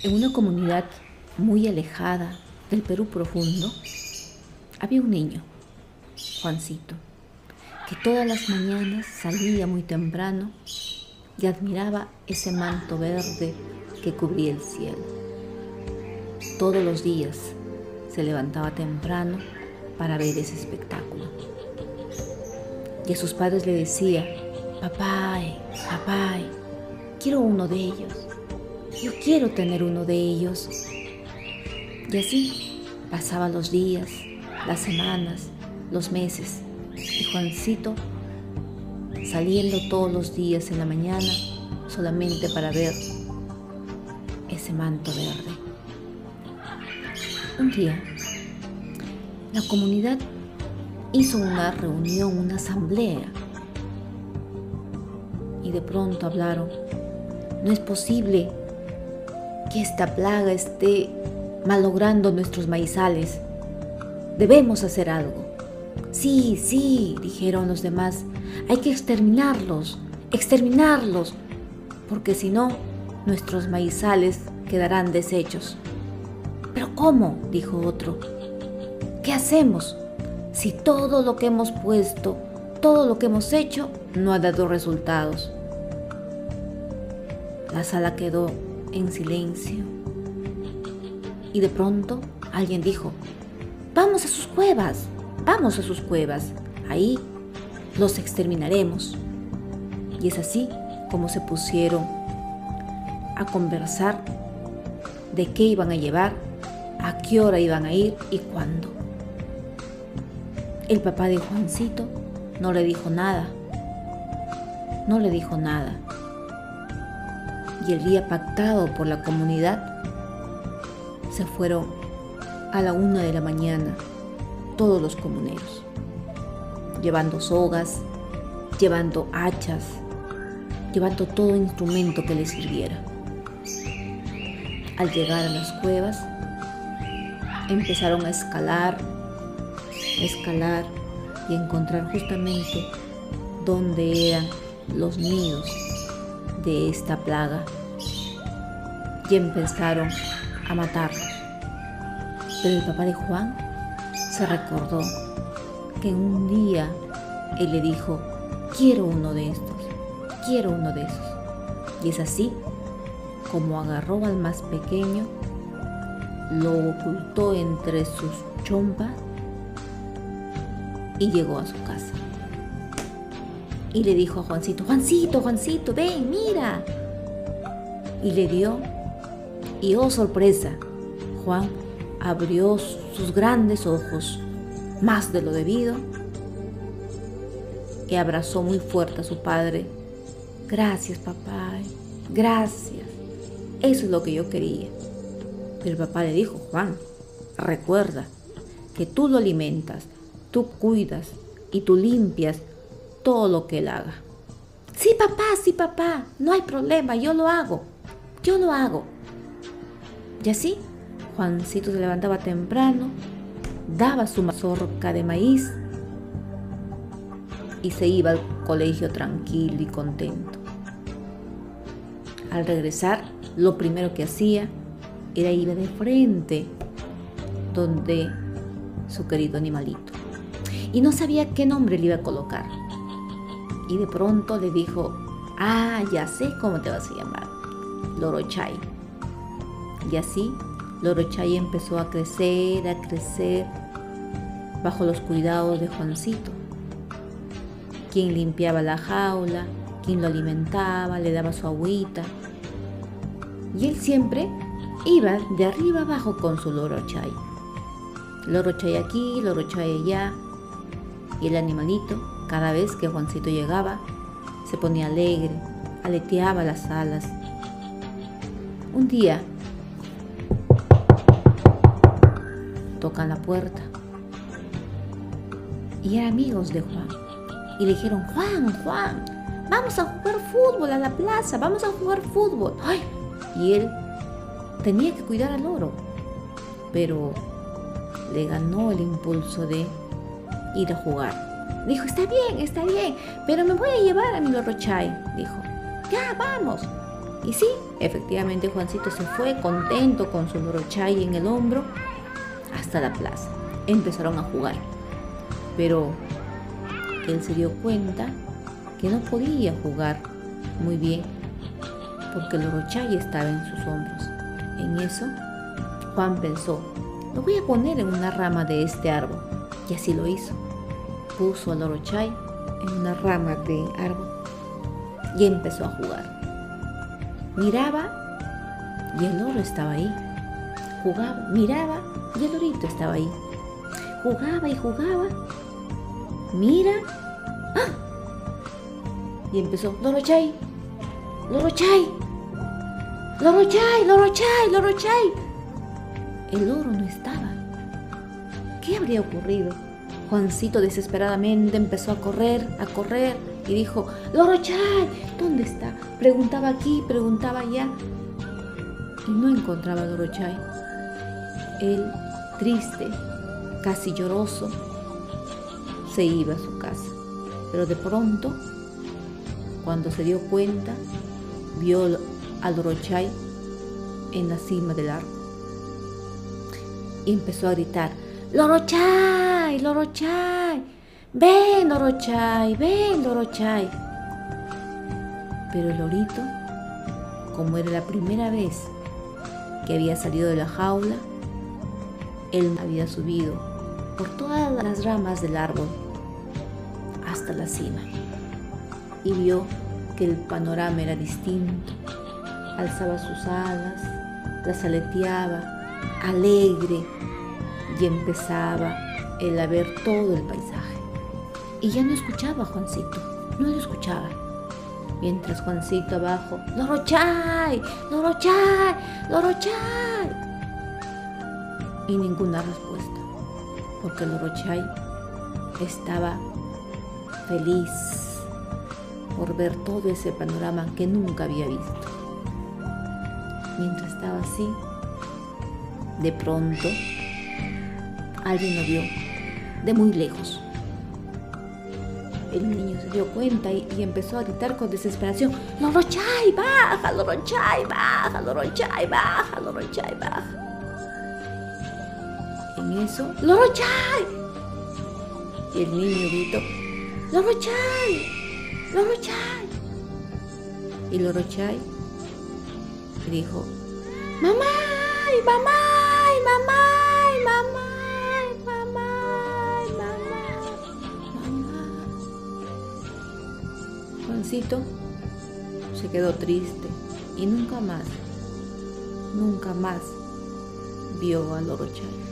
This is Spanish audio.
En una comunidad muy alejada del Perú profundo, había un niño, Juancito, que todas las mañanas salía muy temprano y admiraba ese manto verde que cubría el cielo. Todos los días se levantaba temprano para ver ese espectáculo. Y a sus padres le decía, papá, papá, quiero uno de ellos. Yo quiero tener uno de ellos. Y así pasaban los días, las semanas, los meses. Y Juancito saliendo todos los días en la mañana solamente para ver ese manto verde. Un día, la comunidad hizo una reunión, una asamblea. Y de pronto hablaron, no es posible que esta plaga esté malogrando nuestros maizales. Debemos hacer algo. Sí, sí, dijeron los demás, hay que exterminarlos, exterminarlos, porque si no, nuestros maizales quedarán deshechos. ¿Pero cómo? dijo otro. ¿Qué hacemos si todo lo que hemos puesto, todo lo que hemos hecho, no ha dado resultados? La sala quedó en silencio. Y de pronto alguien dijo, vamos a sus cuevas, vamos a sus cuevas, ahí los exterminaremos. Y es así como se pusieron a conversar de qué iban a llevar, a qué hora iban a ir y cuándo. El papá de Juancito no le dijo nada, no le dijo nada y el día pactado por la comunidad, se fueron a la una de la mañana todos los comuneros, llevando sogas, llevando hachas, llevando todo instrumento que les sirviera. Al llegar a las cuevas, empezaron a escalar, a escalar y encontrar justamente dónde eran los nidos de esta plaga y empezaron a matarlos. Pero el papá de Juan se recordó que un día él le dijo, quiero uno de estos, quiero uno de esos. Y es así como agarró al más pequeño, lo ocultó entre sus chompas y llegó a su casa. Y le dijo a Juancito, Juancito, Juancito, ven, mira. Y le dio y oh sorpresa, Juan abrió sus grandes ojos, más de lo debido, y abrazó muy fuerte a su padre. Gracias, papá, gracias. Eso es lo que yo quería. Pero el papá le dijo, Juan, recuerda que tú lo alimentas, tú cuidas y tú limpias todo lo que él haga. Sí, papá, sí, papá, no hay problema, yo lo hago, yo lo hago. Y así, Juancito se levantaba temprano, daba su mazorca de maíz y se iba al colegio tranquilo y contento. Al regresar, lo primero que hacía era ir de frente donde su querido animalito. Y no sabía qué nombre le iba a colocar. Y de pronto le dijo, ah, ya sé cómo te vas a llamar, Lorochay. Y así Lorochay empezó a crecer, a crecer bajo los cuidados de Juancito, quien limpiaba la jaula, quien lo alimentaba, le daba su agüita. Y él siempre iba de arriba abajo con su Lorochay. Lorochay aquí, Lorochay allá. Y el animalito, cada vez que Juancito llegaba, se ponía alegre, aleteaba las alas. Un día tocan la puerta. Y eran amigos de Juan. Y le dijeron, Juan, Juan, vamos a jugar fútbol a la plaza, vamos a jugar fútbol. ¡Ay! Y él tenía que cuidar al oro. Pero le ganó el impulso de ir a jugar. Dijo, está bien, está bien, pero me voy a llevar a mi lorochay. Dijo, ya, vamos. Y sí, efectivamente Juancito se fue contento con su lorochay en el hombro hasta la plaza. Empezaron a jugar. Pero él se dio cuenta que no podía jugar muy bien porque el lorochay estaba en sus hombros. En eso, Juan pensó, lo voy a poner en una rama de este árbol. Y así lo hizo. Puso al lorochay en una rama de árbol y empezó a jugar. Miraba y el loro estaba ahí. Jugaba, miraba y el lorito estaba ahí. Jugaba y jugaba. Mira. ¡Ah! Y empezó, Lorochay, Lorochay, Lorochay, Lorochay, Lorochay. El loro no estaba. ¿Qué habría ocurrido? Juancito desesperadamente empezó a correr, a correr y dijo, Lorochay, ¿dónde está? Preguntaba aquí, preguntaba allá y no encontraba a Lorochay. Él, triste, casi lloroso, se iba a su casa. Pero de pronto, cuando se dio cuenta, vio a Lorochay en la cima del árbol y empezó a gritar, Lorochay, Lorochay, ven Lorochay, ven Lorochay. Pero el lorito, como era la primera vez que había salido de la jaula, él había subido por todas las ramas del árbol hasta la cima y vio que el panorama era distinto. Alzaba sus alas, las aleteaba, alegre, y empezaba él a ver todo el paisaje. Y ya no escuchaba a Juancito, no lo escuchaba. Mientras Juancito abajo, ¡Lorochay! ¡Lorochay! ¡Lorochay! Y ninguna respuesta, porque Lorochay estaba feliz por ver todo ese panorama que nunca había visto. Mientras estaba así, de pronto alguien lo vio de muy lejos. El niño se dio cuenta y, empezó a gritar con desesperación, Lorochay, baja, Lorochay, baja, Lorochay, baja, Lorochay, baja. En eso, Lorochay. Y el niño gritó, Lorochay, Lorochay. Y Lorochay dijo, mamá, mamá, mamá, mamá. Juancito se quedó triste y nunca más, nunca más vio a Lorochay.